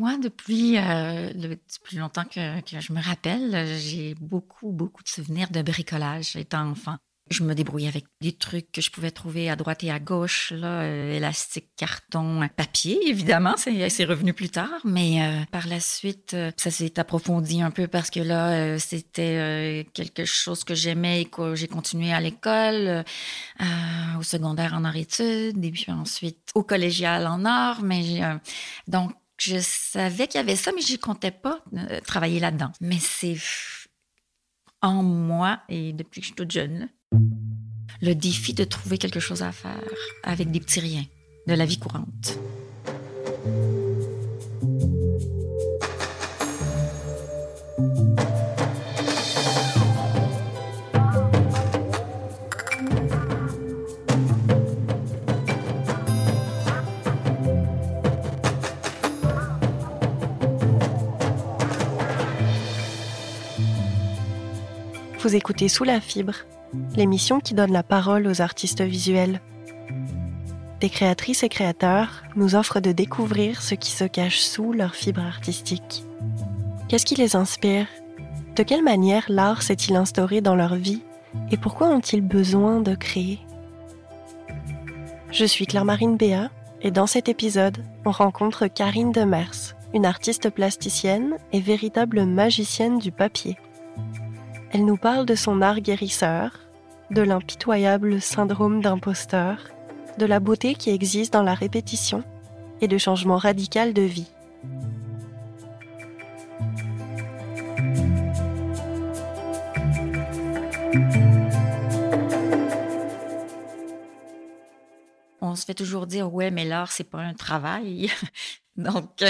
Moi, depuis euh, le, plus longtemps que, je me rappelle, j'ai beaucoup, beaucoup de souvenirs de bricolage étant enfant. Je me débrouillais avec des trucs que je pouvais trouver à droite et à gauche, là, euh, élastique, carton, papier, évidemment, c'est revenu plus tard, mais euh, par la suite, euh, ça s'est approfondi un peu parce que là, c'était quelque chose que j'aimais et que j'ai continué à l'école, au secondaire en art-études, et puis ensuite au collégial en art, mais donc je savais qu'il y avait ça, mais je comptais pas travailler là-dedans. Mais c'est en moi et depuis que je suis toute jeune le défi de trouver quelque chose à faire avec des petits riens de la vie courante. Vous écoutez Sous la fibre l'émission qui donne la parole aux artistes visuels. Des créatrices et créateurs nous offrent de découvrir ce qui se cache sous leur fibre artistique. Qu'est-ce qui les inspire? De quelle manière l'art s'est-il instauré dans leur vie? Et pourquoi ont-ils besoin de créer? Je suis Claire-Marine Béat et dans cet épisode, on rencontre Karine Demers, une artiste plasticienne et véritable magicienne du papier. Elle nous parle de son art guérisseur, de l'impitoyable syndrome d'imposteur, de la beauté qui existe dans la répétition et de changements radicaux de vie. On se fait toujours dire ouais mais l'art c'est pas un travail. Donc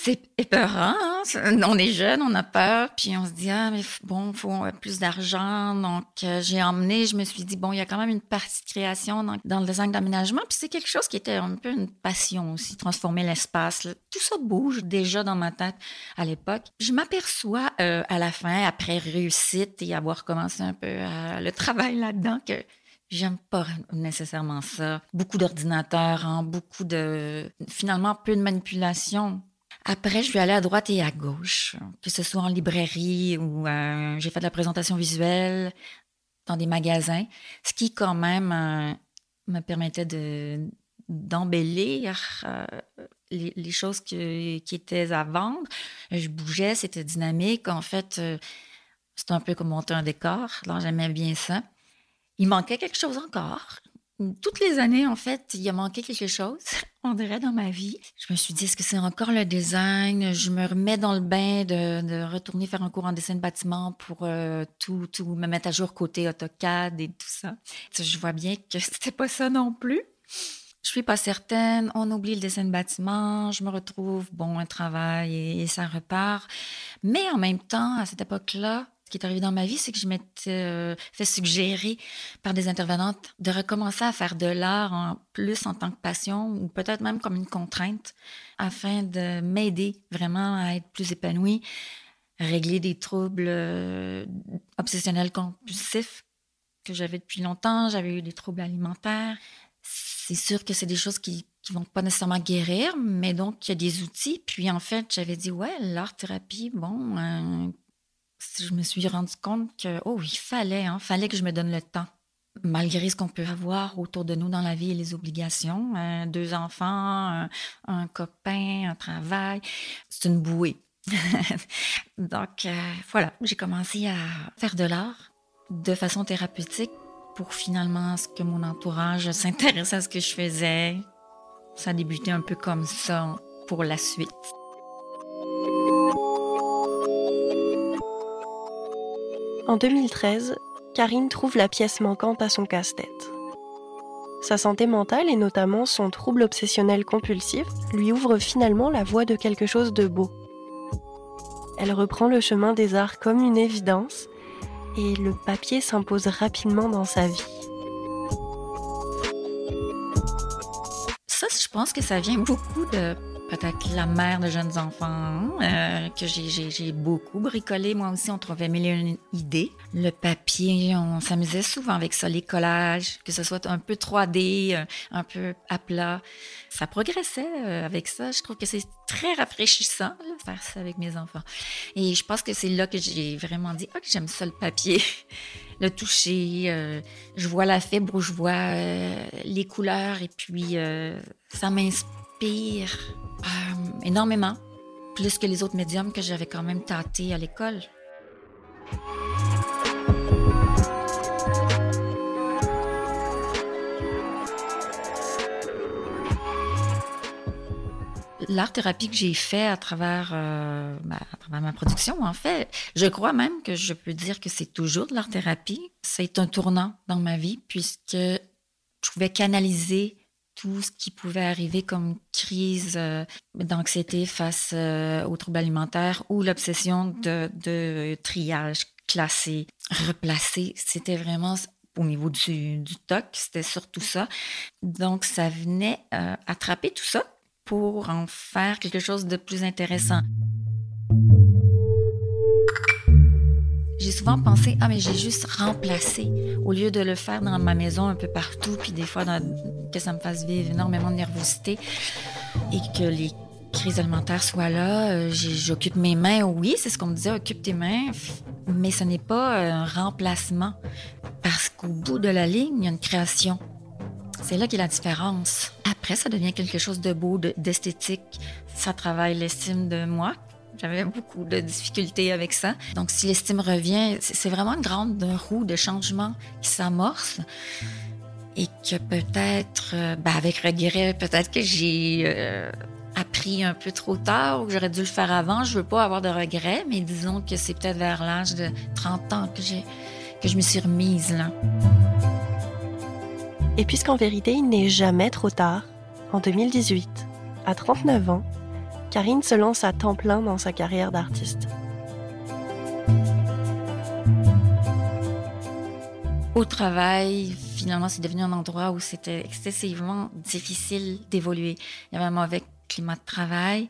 c'est épeurant. Hein? On est jeune, on a peur, puis on se dit ah mais bon, faut plus d'argent. Donc euh, j'ai emmené, je me suis dit bon, il y a quand même une partie de création dans, le design d'aménagement, puis c'est quelque chose qui était un peu une passion aussi, transformer l'espace. Tout ça bouge déjà dans ma tête à l'époque. Je m'aperçois euh, à la fin, après réussite et avoir commencé un peu euh, le travail là-dedans, que J'aime pas nécessairement ça. Beaucoup d'ordinateurs, hein, beaucoup de finalement peu de manipulation. Après, je suis allée à droite et à gauche, que ce soit en librairie ou euh, j'ai fait de la présentation visuelle dans des magasins, ce qui quand même euh, me permettait de d'embellir euh, les, choses qui étaient à vendre. Je bougeais, c'était dynamique. En fait, c'était un peu comme monter un décor. Alors, j'aimais bien ça. Il manquait quelque chose encore toutes les années, en fait, il a manqué quelque chose, on dirait, dans ma vie. Je me suis dit, est-ce que c'est encore le design? Je me remets dans le bain de, retourner faire un cours en dessin de bâtiment pour euh, tout, tout, me mettre à jour côté AutoCAD et tout ça. Je vois bien que c'était pas ça non plus. Je suis pas certaine. On oublie le dessin de bâtiment. Je me retrouve, bon, un travail et ça repart. Mais en même temps, à cette époque-là, ce qui est arrivé dans ma vie, c'est que je m'étais euh, fait suggérer par des intervenantes de recommencer à faire de l'art en plus en tant que passion ou peut-être même comme une contrainte afin de m'aider vraiment à être plus épanouie, régler des troubles euh, obsessionnels compulsifs que j'avais depuis longtemps. J'avais eu des troubles alimentaires. C'est sûr que c'est des choses qui qui vont pas nécessairement guérir, mais donc il y a des outils. Puis en fait, j'avais dit ouais, l'art thérapie, bon, euh, je me suis rendu compte que, oh, il fallait, hein, fallait que je me donne le temps. Malgré ce qu'on peut avoir autour de nous dans la vie et les obligations, euh, deux enfants, un, copain, un travail, c'est une bouée. Donc, euh, voilà, j'ai commencé à faire de l'art de façon thérapeutique pour finalement ce que mon entourage s'intéresse à ce que je faisais. Ça a débuté un peu comme ça pour la suite. En 2013, Karine trouve la pièce manquante à son casse-tête. Sa santé mentale et notamment son trouble obsessionnel compulsif lui ouvrent finalement la voie de quelque chose de beau. Elle reprend le chemin des arts comme une évidence et le papier s'impose rapidement dans sa vie. Ça, je pense que ça vient beaucoup de peut-être la mère de jeunes enfants, euh, que j'ai beaucoup bricolé. Moi aussi, on trouvait mille une idées. Le papier, on s'amusait souvent avec ça, les collages, que ce soit un peu 3D, euh, un peu à plat. Ça progressait euh, avec ça. Je trouve que c'est très rafraîchissant, de faire ça avec mes enfants. Et je pense que c'est là que j'ai vraiment dit, ah, j'aime ça le papier. le toucher, je vois la fibre, je vois les couleurs et puis ça m'inspire euh, énormément, plus que les autres médiums que j'avais quand même tâtés à l'école. l'art-thérapie que j'ai fait à travers, euh, ben, à travers ma production, en fait, je crois même que je peux dire que c'est toujours de l'art-thérapie. C'est un tournant dans ma vie puisque je pouvais canaliser tout ce qui pouvait arriver comme crise euh, d'anxiété face euh, aux troubles alimentaires ou l'obsession de, triage, classé, replacé. C'était vraiment au niveau du, du TOC, c'était surtout ça. Donc, ça venait euh, attraper tout ça pour en faire quelque chose de plus intéressant. J'ai souvent pensé, ah, mais j'ai juste remplacé, au lieu de le faire dans ma maison un peu partout, puis des fois que ça me fasse vivre énormément de nervosité et que les crises alimentaires soient là. Euh, j'occupe mes mains, oui, c'est ce qu'on me disait, occupe tes mains, mais ce n'est pas un remplacement, parce qu'au bout de la ligne, il y a une création. C'est là qu'est la différence. Après, ça devient quelque chose de beau, d'esthétique. Ça travaille l'estime de moi, j'avais beaucoup de difficultés avec ça. Donc, si l'estime revient, c'est vraiment une grande roue de changement qui s'amorce et que peut-être, euh, ben avec regret, peut-être que j'ai euh, appris un peu trop tard ou que j'aurais dû le faire avant. Je veux pas avoir de regrets, mais disons que c'est peut-être vers l'âge de 30 ans que j'ai que je me suis remise là. Et puisqu'en vérité, il n'est jamais trop tard, en 2018, à 39 ans, Karine se lance à temps plein dans sa carrière d'artiste. Au travail, finalement, c'est devenu un endroit où c'était excessivement difficile d'évoluer. Il y avait un mauvais climat de travail,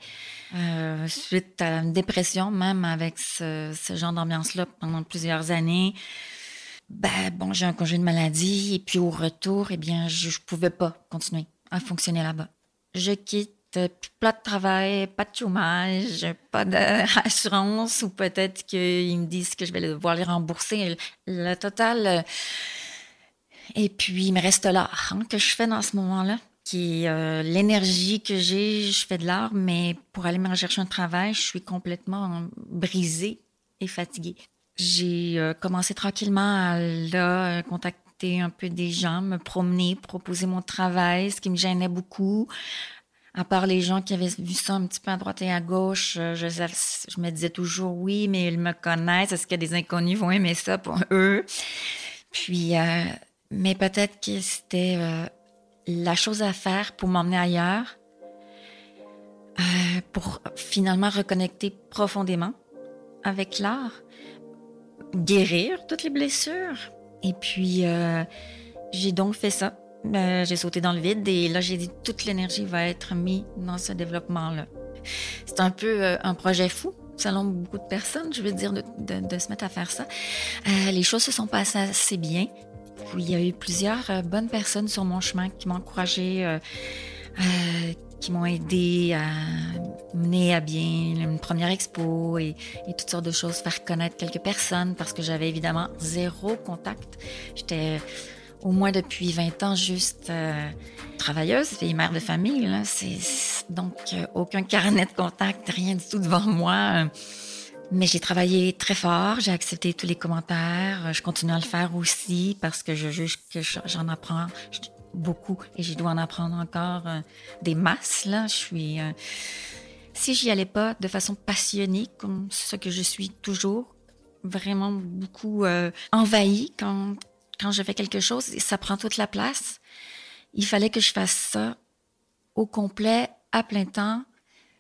euh, suite à une dépression, même avec ce, genre d'ambiance-là pendant plusieurs années. Ben, bon, j'ai un congé de maladie et puis au retour, eh bien, je ne pouvais pas continuer à fonctionner là-bas. Je quitte pas de travail, pas de chômage, pas d'assurance, ou peut-être qu'ils me disent que je vais devoir les rembourser. Le total. Euh, et puis, il me reste l'art hein, que je fais dans ce moment-là, qui est euh, l'énergie que j'ai. Je fais de l'art, mais pour aller me rechercher un travail, je suis complètement brisée et fatiguée. J'ai euh, commencé tranquillement à contacter un peu des gens, me promener, proposer mon travail, ce qui me gênait beaucoup à part les gens qui avaient vu ça un petit peu à droite et à gauche, euh, je, me disais toujours oui, mais ils me connaissent. Est-ce que des inconnus vont aimer ça pour eux? Puis, euh, mais peut-être que c'était euh, la chose à faire pour m'emmener ailleurs, pour finalement reconnecter profondément avec l'art, guérir toutes les blessures. Et puis, j'ai donc fait ça. Ben, j'ai sauté dans le vide et là, j'ai dit toute l'énergie va être mise dans ce développement-là. C'est un peu euh, un projet fou, selon beaucoup de personnes, je veux dire, de, se mettre à faire ça. Euh, les choses se sont passées assez bien. Il y a eu plusieurs euh, bonnes personnes sur mon chemin qui m'ont encouragé, qui m'ont aidé à mener à bien une première expo et, et, toutes sortes de choses, faire connaître quelques personnes parce que j'avais évidemment zéro contact. J'étais au moins depuis 20 ans juste euh, travailleuse et mère de famille. Là. C'est, donc, euh, aucun carnet de contact, rien du tout devant moi. Mais j'ai travaillé très fort, j'ai accepté tous les commentaires. Je continue à le faire aussi parce que je juge que j'en apprends beaucoup et je dois en apprendre encore euh, des masses. Là. Je suis, si j'y allais pas de façon passionnée, comme ce que je suis toujours, vraiment beaucoup envahie quand quand je fais quelque chose, ça prend toute la place. Il fallait que je fasse ça au complet, à plein temps.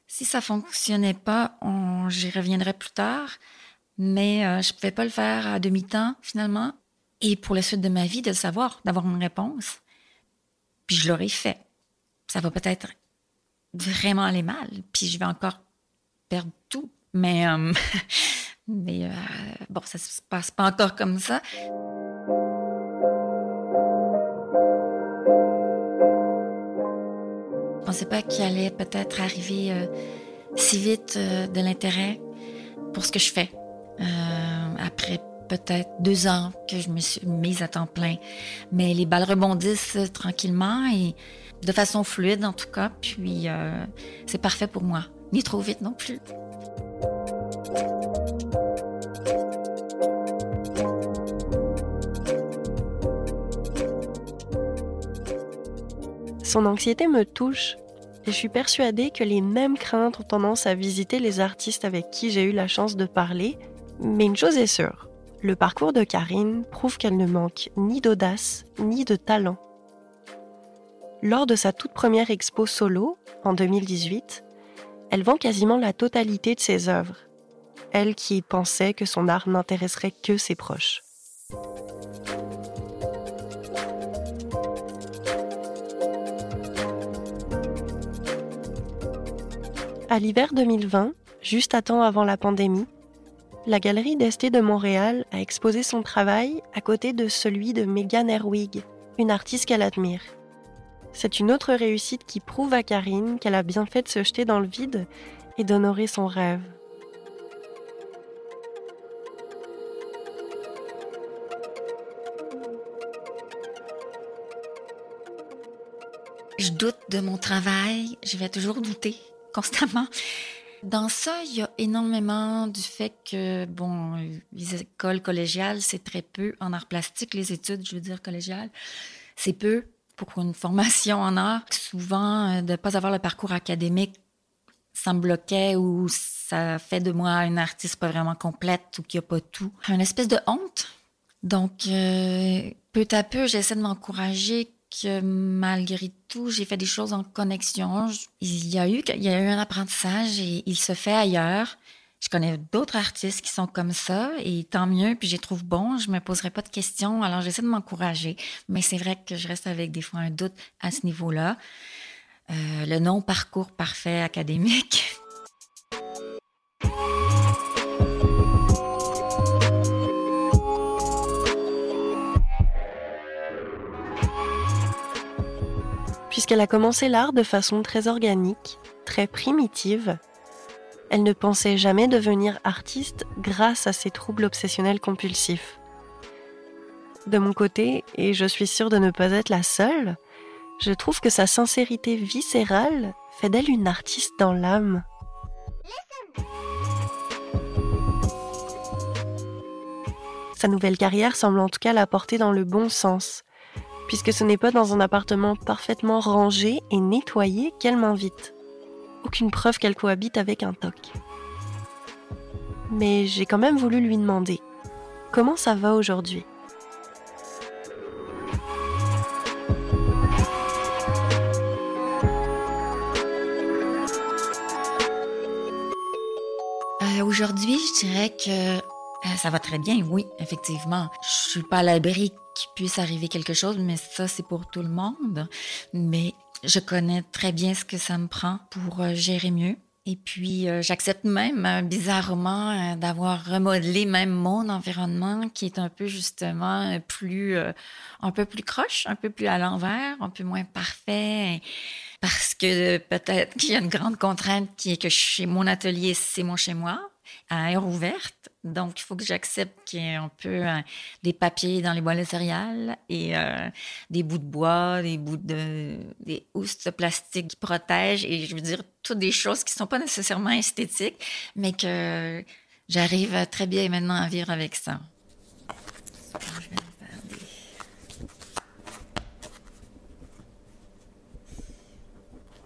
Si ça fonctionnait pas, j'y reviendrai plus tard. Mais euh, je pouvais pas le faire à demi-temps, finalement. Et pour la suite de ma vie, de le savoir, d'avoir une réponse. Puis je l'aurais fait. Ça va peut-être vraiment aller mal. Puis je vais encore perdre tout. Mais, euh, euh, bon, ça se passe pas encore comme ça. Pensais pas qu'il allait peut-être arriver euh, si vite de l'intérêt pour ce que je fais. après peut-être deux ans que je me suis mise à temps plein. Mais les balles rebondissent tranquillement et de façon fluide en tout cas. Puis c'est parfait pour moi. Ni trop vite non plus. Son anxiété me touche et je suis persuadée que les mêmes craintes ont tendance à visiter les artistes avec qui j'ai eu la chance de parler. Mais une chose est sûre, le parcours de Karine prouve qu'elle ne manque ni d'audace ni de talent. Lors de sa toute première expo solo, en 2018, elle vend quasiment la totalité de ses œuvres, elle qui pensait que son art n'intéresserait que ses proches. À l'hiver 2020, juste à temps avant la pandémie, la galerie d'Esté de Montréal a exposé son travail à côté de celui de Megan Erwig, une artiste qu'elle admire. C'est une autre réussite qui prouve à Karine qu'elle a bien fait de se jeter dans le vide et d'honorer son rêve. Je doute de mon travail, je vais toujours douter constamment. Dans ça, il y a énormément du fait que, bon, les écoles collégiales, c'est très peu en art plastique, les études, je veux dire, collégiales, c'est peu pour une formation en art. Souvent, euh, de ne pas avoir le parcours académique, ça me bloquait ou ça fait de moi une artiste pas vraiment complète ou qui a pas tout. Une espèce de honte. Donc, euh, peu à peu, j'essaie de m'encourager que malgré tout, j'ai fait des choses en connexion. Il y a eu, il y a eu un apprentissage et il se fait ailleurs. Je connais d'autres artistes qui sont comme ça et tant mieux, puis je les trouve bons. Je me poserai pas de questions, alors j'essaie de m'encourager. Mais c'est vrai que je reste avec des fois un doute à ce niveau-là. Euh, le non-parcours parfait académique. puisqu'elle a commencé l'art de façon très organique, très primitive. Elle ne pensait jamais devenir artiste grâce à ses troubles obsessionnels compulsifs. De mon côté, et je suis sûre de ne pas être la seule, je trouve que sa sincérité viscérale fait d'elle une artiste dans l'âme. Sa nouvelle carrière semble en tout cas la porter dans le bon sens, puisque ce n'est pas dans un appartement parfaitement rangé et nettoyé qu'elle m'invite. Aucune preuve qu'elle cohabite avec un toc. Mais j'ai quand même voulu lui demander comment ça va aujourd'hui? Euh, aujourd'hui, je dirais que euh, ça va très bien, oui, effectivement. Je suis pas à l'abri qu'il puisse arriver quelque chose, mais ça, c'est pour tout le monde. Mais je connais très bien ce que ça me prend pour euh, gérer mieux. Et puis, euh, j'accepte même, bizarrement, d'avoir remodelé même mon environnement qui est un peu, justement, plus, un peu plus croche, un peu plus à l'envers, un peu moins parfait. Parce que peut-être qu'il y a une grande contrainte qui est que chez mon atelier, c'est mon chez moi à air ouverte. Donc, il faut que j'accepte qu'il y ait un peu euh, des papiers dans les boîtes de céréales et euh, des bouts de bois, des bouts de... des housses de plastique qui protègent et je veux dire, toutes des choses qui ne sont pas nécessairement esthétiques, mais que j'arrive très bien maintenant à vivre avec ça.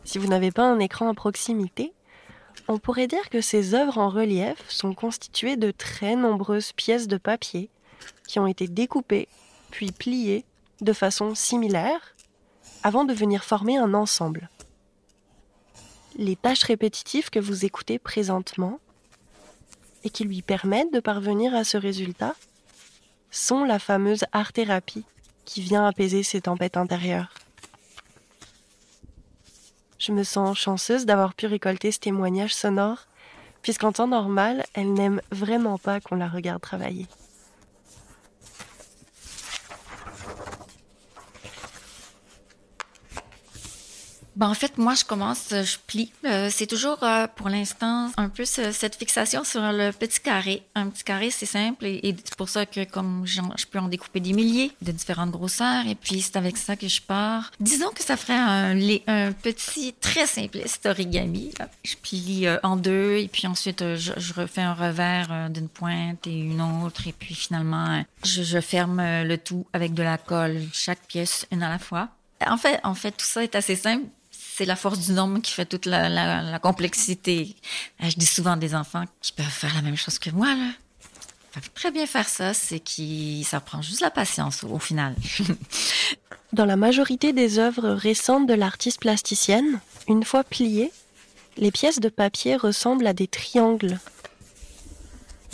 Si vous n'avez pas un écran à proximité, on pourrait dire que ces œuvres en relief sont constituées de très nombreuses pièces de papier qui ont été découpées puis pliées de façon similaire avant de venir former un ensemble. Les tâches répétitives que vous écoutez présentement et qui lui permettent de parvenir à ce résultat sont la fameuse art-thérapie qui vient apaiser ces tempêtes intérieures. Je me sens chanceuse d'avoir pu récolter ce témoignage sonore, puisqu'en temps normal, elle n'aime vraiment pas qu'on la regarde travailler. Ben, en fait, moi, je commence, je plie. Euh, c'est toujours, euh, pour l'instant, un peu cette fixation sur le petit carré. Un petit carré, c'est simple et, c'est pour ça que comme je peux en découper des milliers de différentes grosseurs et puis c'est avec ça que je pars. Disons que ça ferait un, un petit, très simpliste origami. Je plie euh, en deux et puis ensuite, je, refais un revers d'une pointe et une autre et puis finalement, je, je ferme le tout avec de la colle, chaque pièce une à la fois. En fait, en fait, tout ça est assez simple c'est la force du nombre qui fait toute la, complexité. Euh, je dis souvent des enfants qui peuvent faire la même chose que moi, là. Ils peuvent très bien faire ça, c'est qui ça prend juste la patience au, final. Dans la majorité des œuvres récentes de l'artiste plasticienne, une fois pliées, les pièces de papier ressemblent à des triangles.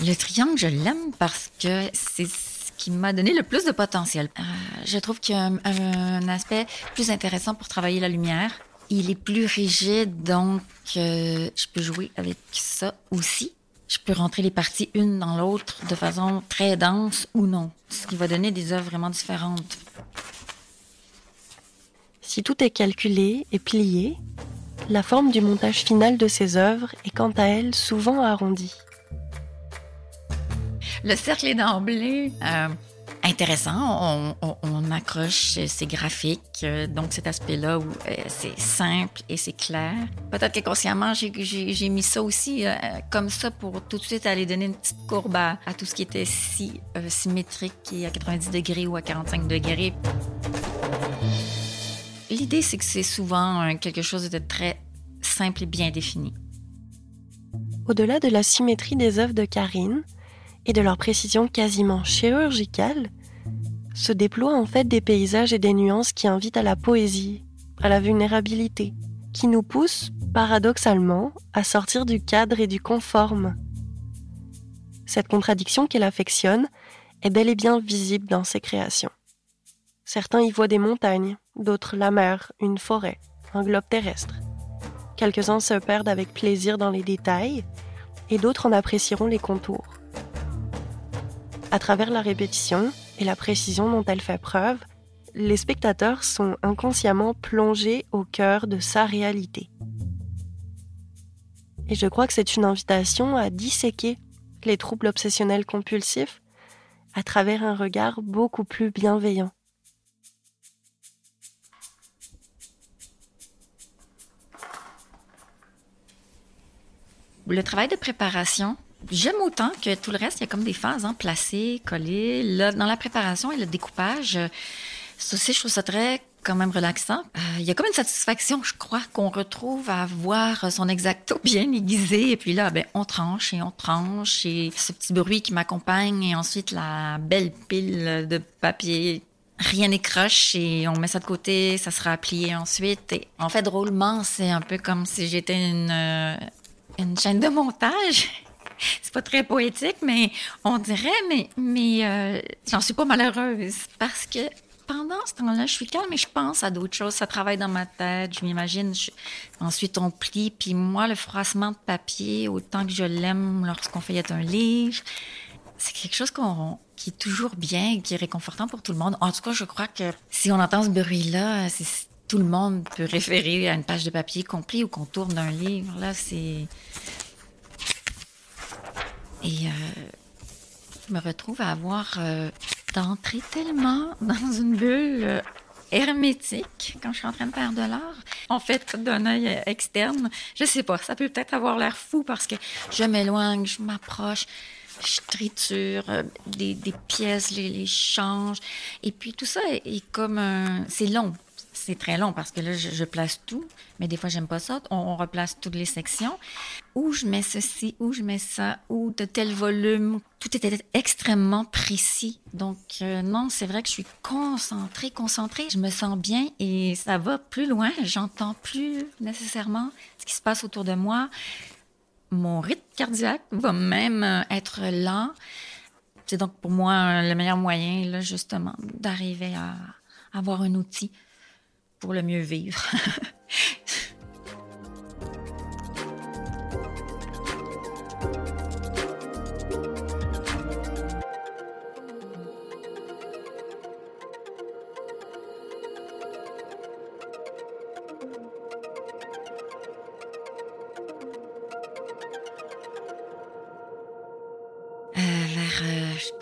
Le triangle, je l'aime parce que c'est ce qui m'a donné le plus de potentiel. Euh, je trouve qu'il y a un, aspect plus intéressant pour travailler la lumière. Il est plus rigide, donc euh, je peux jouer avec ça aussi. Je peux rentrer les parties une dans l'autre de façon très dense ou non, ce qui va donner des œuvres vraiment différentes. Si tout est calculé et plié, la forme du montage final de ces œuvres est quant à elle souvent arrondie. Le cercle est d'emblée euh, intéressant. On, accroche ces graphiques, euh, donc cet aspect-là où euh, c'est simple et c'est clair. Peut-être que consciemment, j'ai mis ça aussi euh, comme ça pour tout de suite aller donner une petite courbe à, tout ce qui était si symétrique et à 90 degrés ou à 45 degrés. L'idée, c'est que c'est souvent quelque chose de très simple et bien défini. Au-delà de la symétrie des œuvres de Karine, et de leur précision quasiment chirurgicale, se déploient en fait des paysages et des nuances qui invitent à la poésie, à la vulnérabilité, qui nous poussent, paradoxalement, à sortir du cadre et du conforme. Cette contradiction qu'elle affectionne est bel et bien visible dans ses créations. Certains y voient des montagnes, d'autres la mer, une forêt, un globe terrestre. Quelques-uns se perdent avec plaisir dans les détails, et d'autres en apprécieront les contours. À travers la répétition, et la précision dont elle fait preuve, les spectateurs sont inconsciemment plongés au cœur de sa réalité. Et je crois que c'est une invitation à disséquer les troubles obsessionnels compulsifs à travers un regard beaucoup plus bienveillant. Le travail de préparation, J'aime autant que tout le reste. Il y a comme des phases, hein, placées, collées. Là, dans la préparation et le découpage, euh, ça aussi, je trouve ça très quand même relaxant. Euh, il y a comme une satisfaction, je crois, qu'on retrouve à voir son exacto bien aiguisé. Et puis là, ben, on tranche et on tranche. Et ce petit bruit qui m'accompagne. Et ensuite, la belle pile de papier rien n'écroche et on met ça de côté, ça sera plié ensuite. Et en fait, drôlement, c'est un peu comme si j'étais une, euh, une chaîne de montage c'est pas très poétique, mais on dirait, mais, mais euh, j'en suis pas malheureuse parce que pendant ce temps-là, je suis calme et je pense à d'autres choses. Ça travaille dans ma tête, je m'imagine. Ensuite, on plie. Puis moi, le froissement de papier, autant que je l'aime lorsqu'on feuillette un livre, c'est quelque chose qui est toujours bien et qui est réconfortant pour tout le monde. En tout cas, je crois que si on entend ce bruit-là, tout le monde peut référer à une page de papier qu'on plie ou qu'on tourne un livre. Là, c'est et euh, je me retrouve à avoir euh, d'entrer tellement dans une bulle euh, hermétique quand je suis en train de faire de l'art. En fait, d'un œil externe, je sais pas, ça peut peut-être avoir l'air fou parce que je m'éloigne, je m'approche, je triture des, pièces, les, les change. Et puis tout ça est, comme un... C'est long, c'est très long parce que là, je, place tout, mais des fois, j'aime pas ça. On, replace toutes les sections. Où je mets ceci, où je mets ça, où de tel volume. Tout était extrêmement précis. Donc, euh, non, c'est vrai que je suis concentrée, concentrée. Je me sens bien et ça va plus loin. J'entends plus nécessairement ce qui se passe autour de moi. Mon rythme cardiaque va même euh, être lent. C'est donc pour moi le meilleur moyen, là, justement, d'arriver à avoir un outil pour le mieux vivre.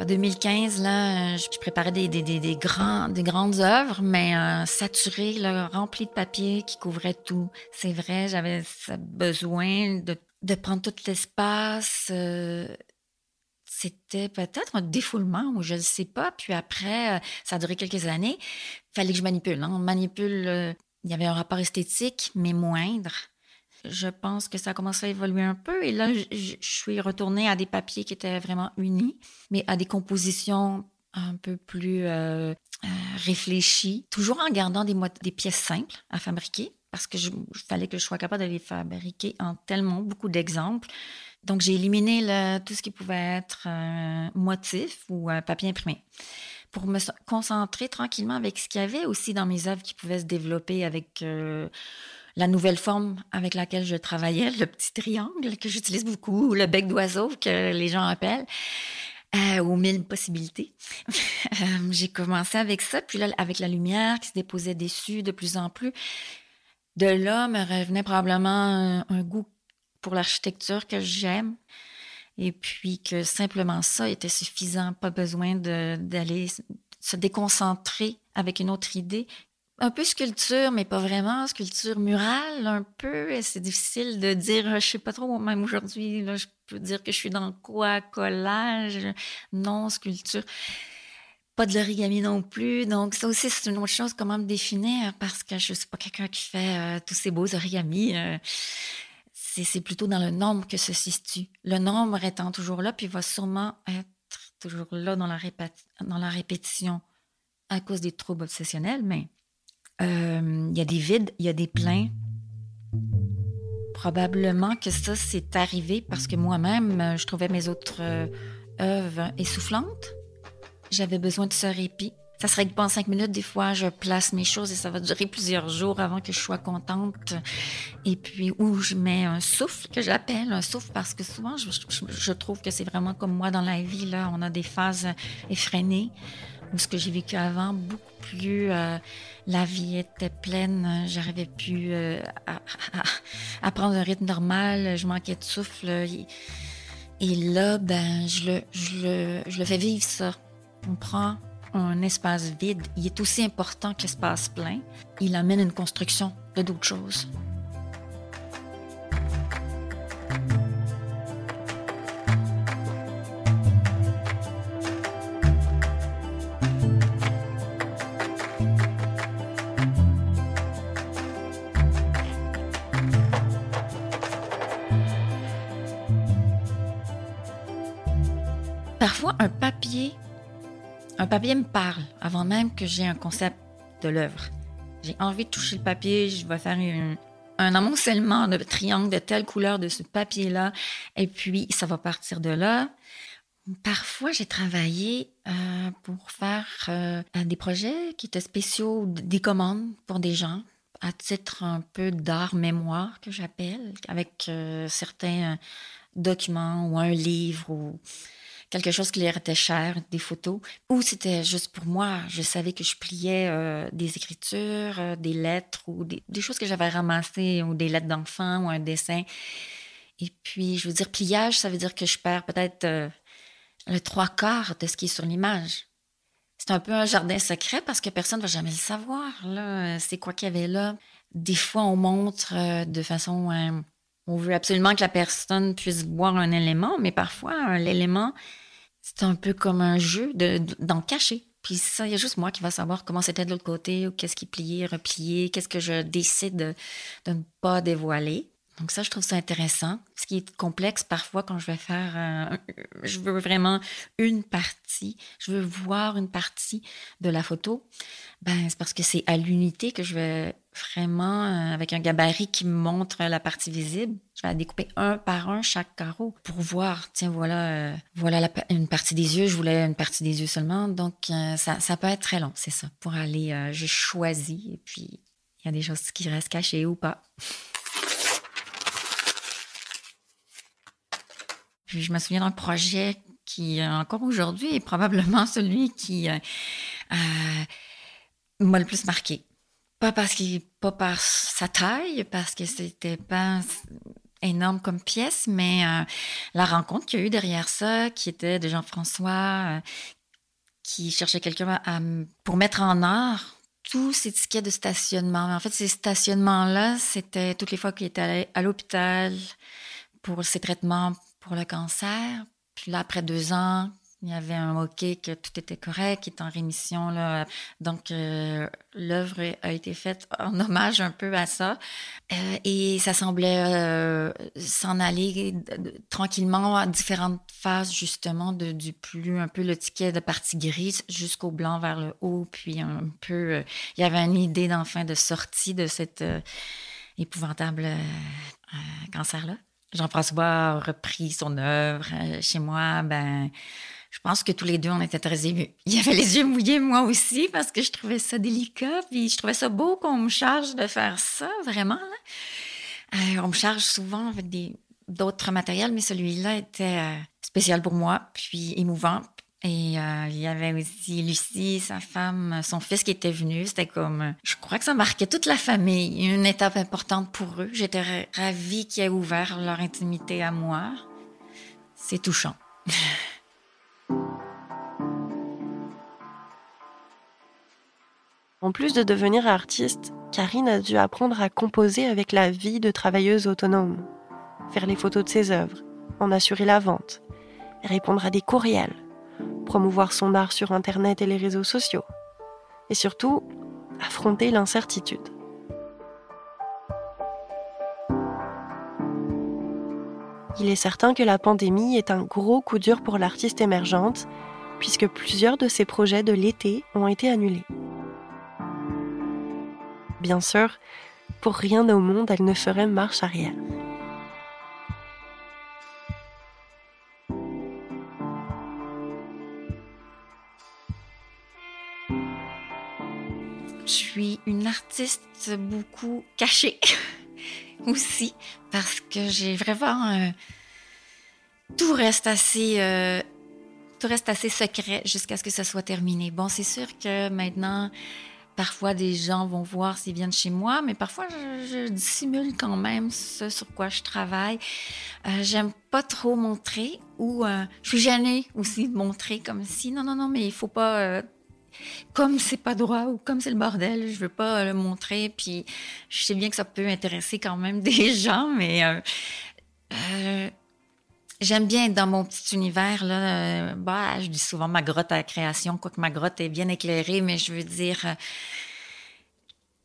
2015, là, je préparais des, des, des, grands, des grandes œuvres, mais euh, saturées, remplies de papier qui couvrait tout. C'est vrai, j'avais besoin de, de prendre tout l'espace. Euh, c'était peut-être un défoulement ou je ne sais pas. Puis après, euh, ça a duré quelques années. Fallait que je manipule. Hein. On manipule. Euh, il y avait un rapport esthétique, mais moindre. Je pense que ça a commencé à évoluer un peu. Et là, je, suis retournée à des papiers qui étaient vraiment unis, mais à des compositions un peu plus euh, réfléchies, toujours en gardant des, pièces simples à fabriquer parce que je, fallait que je sois capable de les fabriquer en tellement beaucoup d'exemples donc, j'ai éliminé tout ce qui pouvait être un motif ou papier imprimé pour me concentrer tranquillement avec ce qu'il y avait aussi dans mes œuvres qui pouvaient se développer avec euh, la nouvelle forme avec laquelle je travaillais, le petit triangle que j'utilise beaucoup, ou le bec d'oiseau que les gens appellent. Euh, aux mille possibilités. Euh, j'ai commencé avec ça, puis là, avec la lumière qui se déposait dessus de plus en plus, de là me revenait probablement un goût pour l'architecture que j'aime. Et puis que simplement ça était suffisant, pas besoin d'aller se déconcentrer avec une autre idée. Un peu sculpture, mais pas vraiment. Sculpture murale, un peu. C'est difficile de dire, je sais pas trop, même aujourd'hui, je peux dire que je suis dans quoi, collage, non, sculpture. Pas de l'origami non plus. Donc, ça aussi, c'est une autre chose, comment me définir, parce que je suis pas quelqu'un qui fait euh, tous ces beaux origamis. Euh, c'est plutôt dans le nombre que se situe. Le nombre étant toujours là, puis va sûrement être toujours là dans la, dans la répétition à cause des troubles obsessionnels, mais euh, il y a des vides, il y a des pleins. Probablement que ça, c'est arrivé parce que moi-même, je trouvais mes autres euh, œuvres essoufflantes. J'avais besoin de ce répit. Ça se règle pas en cinq minutes. Des fois, je place mes choses et ça va durer plusieurs jours avant que je sois contente. Et puis, où je mets un souffle, que j'appelle un souffle, parce que souvent, je, trouve que c'est vraiment comme moi dans la vie. Là, on a des phases effrénées. Ce que j'ai vécu avant, beaucoup plus... Euh, la vie était pleine. J'arrivais plus euh, à, prendre un rythme normal. Je manquais de souffle. Et, là, ben, je le, je, le, je le fais vivre, ça. On prend un espace vide, il est aussi important que l'espace plein. Il amène une construction de d'autres choses. Un papier me parle avant même que j'ai un concept de l'œuvre. J'ai envie de toucher le papier, je vais faire un amoncellement de triangles de telle couleur de ce papier-là, et puis ça va partir de là. Parfois, j'ai travaillé euh, pour faire euh, des projets qui étaient spéciaux, des commandes pour des gens, à titre un peu d'art mémoire que j'appelle, avec euh, certains documents ou un livre ou quelque chose qui leur était cher, des photos, ou c'était juste pour moi. Je savais que je pliais euh, des écritures, euh, des lettres ou des, choses que j'avais ramassées, ou des lettres d'enfants ou un dessin. Et puis, je veux dire, pliage, ça veut dire que je perds peut-être euh, le trois quarts de ce qui est sur l'image. C'est un peu un jardin secret parce que personne ne va jamais le savoir. C'est quoi qu'il y avait là. Des fois, on montre de façon on veut absolument que la personne puisse voir un élément, mais parfois, l'élément, c'est un peu comme un jeu d'en cacher. Puis ça, il y a juste moi qui va savoir comment c'était de l'autre côté, ou qu'est-ce qui pliait, repliait, qu'est-ce que je décide de, ne pas dévoiler. Donc ça, je trouve ça intéressant. Ce qui est complexe parfois quand je vais faire, euh, je veux vraiment une partie, je veux voir une partie de la photo. Ben c'est parce que c'est à l'unité que je vais vraiment euh, avec un gabarit qui montre la partie visible. Je vais découper un par un chaque carreau pour voir. Tiens, voilà, euh, voilà une partie des yeux. Je voulais une partie des yeux seulement, donc ça, ça peut être très long, c'est ça. Pour aller, j'ai choisi et puis il y a des choses qui restent cachées ou pas. Je me souviens d'un projet qui, euh, encore aujourd'hui, est probablement celui qui euh, euh, m'a le plus marqué. Pas parce qu'il, pas par sa taille, parce que c'était pas énorme comme pièce, mais la rencontre qu'il y a eu derrière ça, qui était de Jean-François, qui cherchait quelqu'un pour mettre en art tous ces tickets de stationnement. En fait, ces stationnements-là, c'était toutes les fois qu'il était allé à l'hôpital pour ses traitements pour le cancer. Puis là, après deux ans, il y avait un OK que tout était correct, qui est en rémission. Là. Donc, euh, l'œuvre a été faite en hommage un peu à ça. Euh, et ça semblait euh, s'en aller tranquillement à différentes phases, justement, du plus, un peu le ticket de partie grise jusqu'au blanc vers le haut. Puis un peu, il y avait une idée d'enfin de sortie de cet épouvantable cancer-là. Jean-François a repris son œuvre. Chez moi, ben je pense que tous les deux, on était très émus. Il y avait les yeux mouillés, moi aussi, parce que je trouvais ça délicat, puis je trouvais ça beau qu'on me charge de faire ça, vraiment. Euh, on me charge souvent avec d'autres matériels, mais celui-là était euh, spécial pour moi, puis émouvant. Et euh, il y avait aussi Lucie, sa femme, son fils qui était venu. C'était comme, je crois que ça marquait toute la famille, une étape importante pour eux. J'étais ravie qu'ils aient ouvert leur intimité à moi. C'est touchant. En plus de devenir artiste, Karine a dû apprendre à composer avec la vie de travailleuse autonome, faire les photos de ses œuvres, en assurer la vente, répondre à des courriels, promouvoir son art sur Internet et les réseaux sociaux, et surtout affronter l'incertitude. Il est certain que la pandémie est un gros coup dur pour l'artiste émergente, puisque plusieurs de ses projets de l'été ont été annulés. Bien sûr, pour rien au monde, elle ne ferait marche arrière. Je suis une artiste beaucoup cachée aussi parce que j'ai vraiment euh, tout reste assez euh, tout reste assez secret jusqu'à ce que ça soit terminé. Bon, c'est sûr que maintenant Parfois, des gens vont voir s'ils viennent chez moi, mais parfois, je, dissimule quand même ce sur quoi je travaille. Euh, J'aime pas trop montrer ou euh, je suis gênée aussi de montrer comme si, non, non, non, mais il faut pas... Euh, comme c'est pas droit ou comme c'est le bordel, je veux pas le montrer. Puis je sais bien que ça peut intéresser quand même des gens, mais J'aime bien être dans mon petit univers. Là, euh, bah, je dis souvent ma grotte à la création, quoique ma grotte est bien éclairée, mais je veux dire, euh,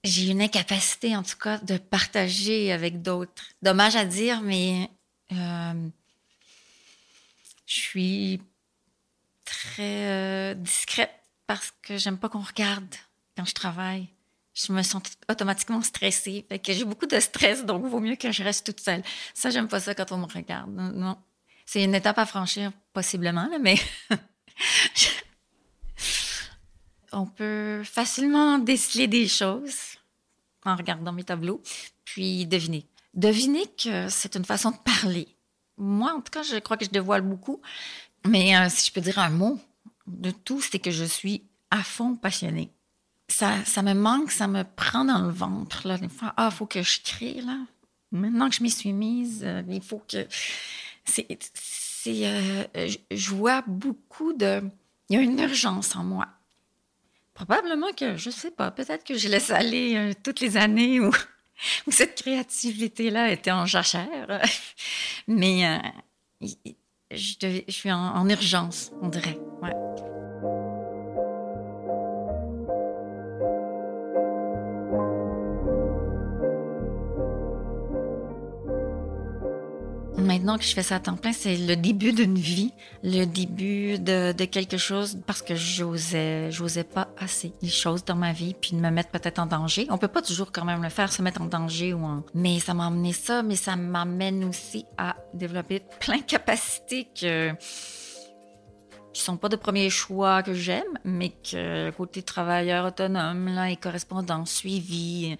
j'ai une incapacité, en tout cas, de partager avec d'autres. Dommage à dire, mais euh, je suis très discrète parce que j'aime pas qu'on regarde quand je travaille. Je me sens automatiquement stressée. J'ai beaucoup de stress, donc vaut mieux que je reste toute seule. Ça, j'aime pas ça quand on me regarde. non. C'est une étape à franchir, possiblement, mais on peut facilement déceler des choses en regardant mes tableaux, puis deviner. Deviner que c'est une façon de parler. Moi, en tout cas, je crois que je dévoile beaucoup, mais euh, si je peux dire un mot de tout, c'est que je suis à fond passionnée. Ça, ça me manque, ça me prend dans le ventre. Là, des fois, ah, faut que je crée, là. Maintenant que je m'y suis mise, euh, il faut que c'est, euh, je vois beaucoup de, il y a une urgence en moi. Probablement que, je sais pas, peut-être que je laisse aller euh, toutes les années où, cette créativité-là était en jachère. Mais euh, je, suis en, en, urgence, on dirait. Ouais. Que je fais ça à temps plein, c'est le début d'une vie, le début de, quelque chose parce que j'osais, j'osais pas assez les choses dans ma vie, puis de me mettre peut-être en danger. On peut pas toujours quand même le faire, se mettre en danger ou en... Mais ça m'a amené ça, mais ça m'amène aussi à développer plein de capacités que qui sont pas de premier choix que j'aime, mais que côté travailleur autonome, là, et correspondant, suivi,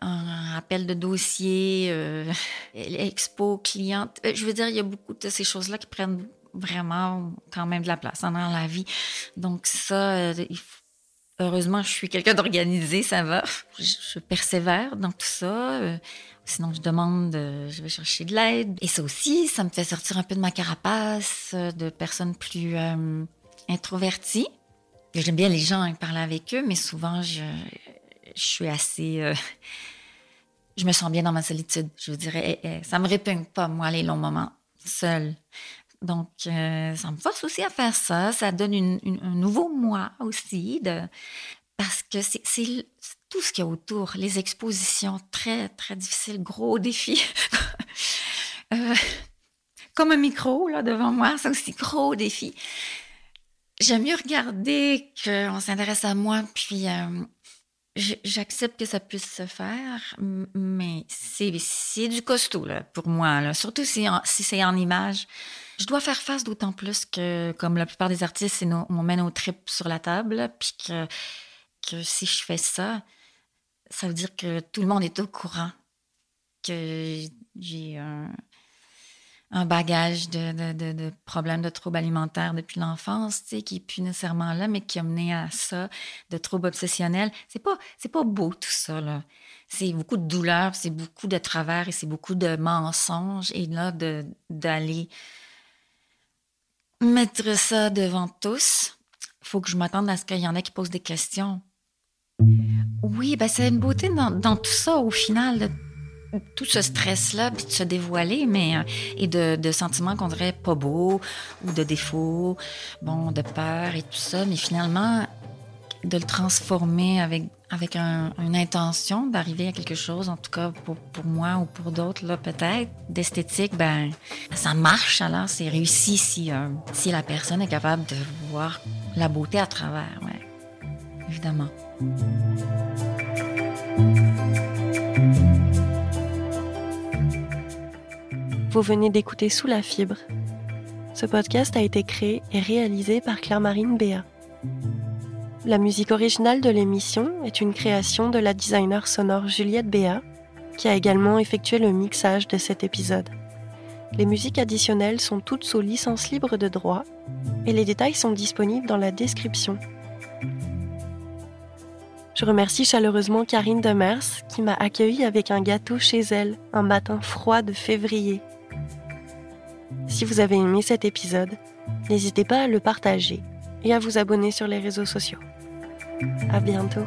un appel de dossier, euh, expo client. Euh, je veux dire, il y a beaucoup de ces choses-là qui prennent vraiment quand même de la place dans la vie. Donc ça, euh, heureusement, je suis quelqu'un d'organisé, ça va. Je, persévère dans tout ça. Euh, sinon, je demande, je vais chercher de l'aide. Et ça aussi, ça me fait sortir un peu de ma carapace, de personnes plus introverties. J'aime bien les gens, parler avec eux, mais souvent, je suis assez... Je me sens bien dans ma solitude. Je vous dirais, eh, eh, ça me répugne pas, moi, les longs moments seule. Donc, euh, ça me force aussi à faire ça. Ça donne un nouveau moi aussi, de, parce que c'est tout ce qu'il y a autour. Les expositions, très, très difficiles, gros défis. Euh, comme un micro là, devant moi, ça aussi, gros défi. J'aime mieux regarder qu'on s'intéresse à moi, puis euh, J'accepte que ça puisse se faire, mais c'est du costaud là, pour moi, là. surtout si, si c'est en image. Je dois faire face d'autant plus que, comme la plupart des artistes, on met nos tripes sur la table, puis que, que si je fais ça, ça veut dire que tout le monde est au courant que j'ai un, un bagage de, de, de, problèmes de troubles alimentaires depuis l'enfance, tu sais, qui n'est plus nécessairement là, mais qui a mené à ça, de troubles obsessionnels. C'est pas, c'est pas beau tout ça, là. C'est beaucoup de douleur, c'est beaucoup de travers et c'est beaucoup de mensonges. Et là, d'aller mettre ça devant tous, faut que je m'attende à ce qu'il y en ait qui posent des questions. Oui, ben c'est une beauté dans, dans tout ça, au final, tout ce stress-là, puis de se dévoiler, mais euh, et de, sentiments qu'on dirait pas beaux ou de défauts, bon, de peur et tout ça, mais finalement de le transformer avec avec une intention d'arriver à quelque chose, en tout cas pour, pour moi ou pour d'autres là peut-être d'esthétique, ben ça marche alors c'est réussi si euh, si la personne est capable de voir la beauté à travers, ouais, évidemment. Vous venez d'écouter Sous la fibre. Ce podcast a été créé et réalisé par Claire-Marine Béat. La musique originale de l'émission est une création de la designer sonore Juliette Béat, qui a également effectué le mixage de cet épisode. Les musiques additionnelles sont toutes sous licence libre de droit et les détails sont disponibles dans la description. Je remercie chaleureusement Karine Demers qui m'a accueilli avec un gâteau chez elle un matin froid de février si vous avez aimé cet épisode, n'hésitez pas à le partager et à vous abonner sur les réseaux sociaux. À bientôt.